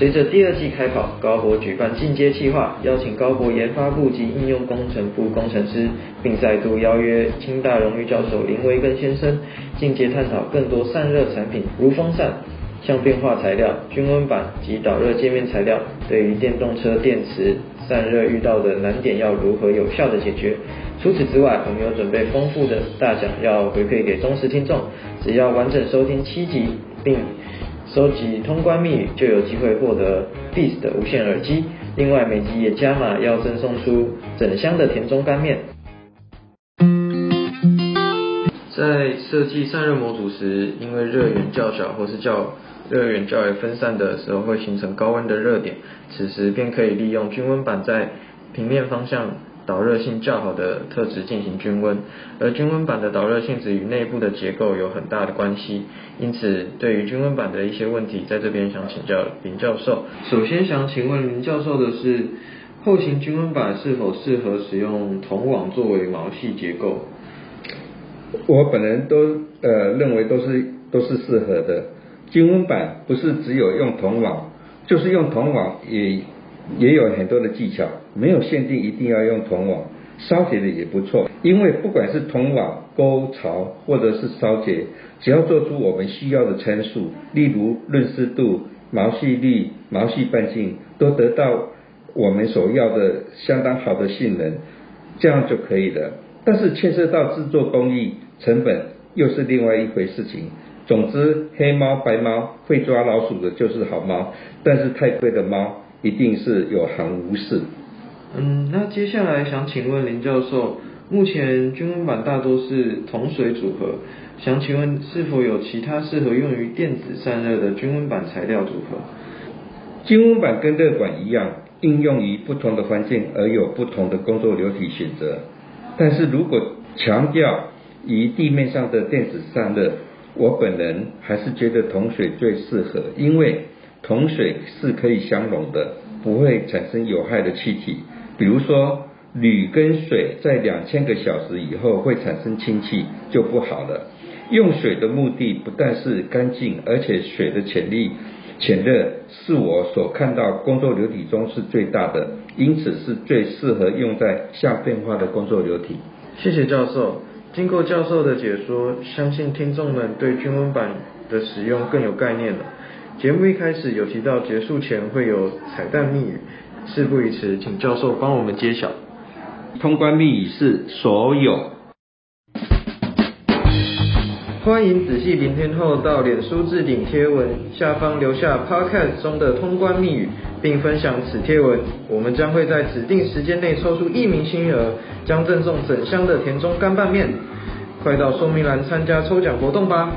随着第二季开跑，高博举办进阶计划，邀请高博研发部及应用工程部工程师，并再度邀约清大荣誉教授林维根先生，进阶探讨更多散热产品，如风扇、相变化材料、均温板及导热界面材料，对于电动车电池散热遇到的难点要如何有效的解决。除此之外，我们有准备丰富的大奖要回馈给忠实听众，只要完整收听七集，并收集通关密语就有机会获得 Beats 的无线耳机。另外每集也加码要赠送出整箱的田中干面。在设计散热模组时，因为热源较小或是较热源较为分散的时候，会形成高温的热点，此时便可以利用均温板在平面方向。导热性较好的特质进行均温，而均温板的导热性质与内部的结构有很大的关系，因此对于均温板的一些问题，在这边想请教林教授。首先想请问林教授的是，后型均温板是否适合使用铜网作为毛细结构？我本人都呃认为都是都是适合的。均温板不是只有用铜网，就是用铜网也。也有很多的技巧，没有限定一定要用铜网，烧结的也不错。因为不管是铜网、沟槽或者是烧结，只要做出我们需要的参数，例如润湿度、毛细率、毛细半径，都得到我们所要的相当好的性能，这样就可以了。但是牵涉到制作工艺、成本，又是另外一回事情。总之，黑猫白猫会抓老鼠的就是好猫，但是太贵的猫。一定是有行无市。嗯，那接下来想请问林教授，目前均温板大多是铜水组合，想请问是否有其他适合用于电子散热的均温板材料组合？均温板跟热管一样，应用于不同的环境而有不同的工作流体选择。但是如果强调以地面上的电子散热，我本人还是觉得铜水最适合，因为。铜水是可以相溶的，不会产生有害的气体。比如说，铝跟水在两千个小时以后会产生氢气，就不好了。用水的目的不但是干净，而且水的潜力、潜热是我所看到工作流体中是最大的，因此是最适合用在相变化的工作流体。谢谢教授，经过教授的解说，相信听众们对均温板的使用更有概念了。节目一开始有提到结束前会有彩蛋密语，事不宜迟，请教授帮我们揭晓。通关密语是所有。欢迎仔细聆听后到脸书置顶贴文下方留下 Podcast 中的通关密语，并分享此贴文，我们将会在指定时间内抽出一名幸运儿，将赠送整箱的田中干拌面。快到说明栏参加抽奖活动吧！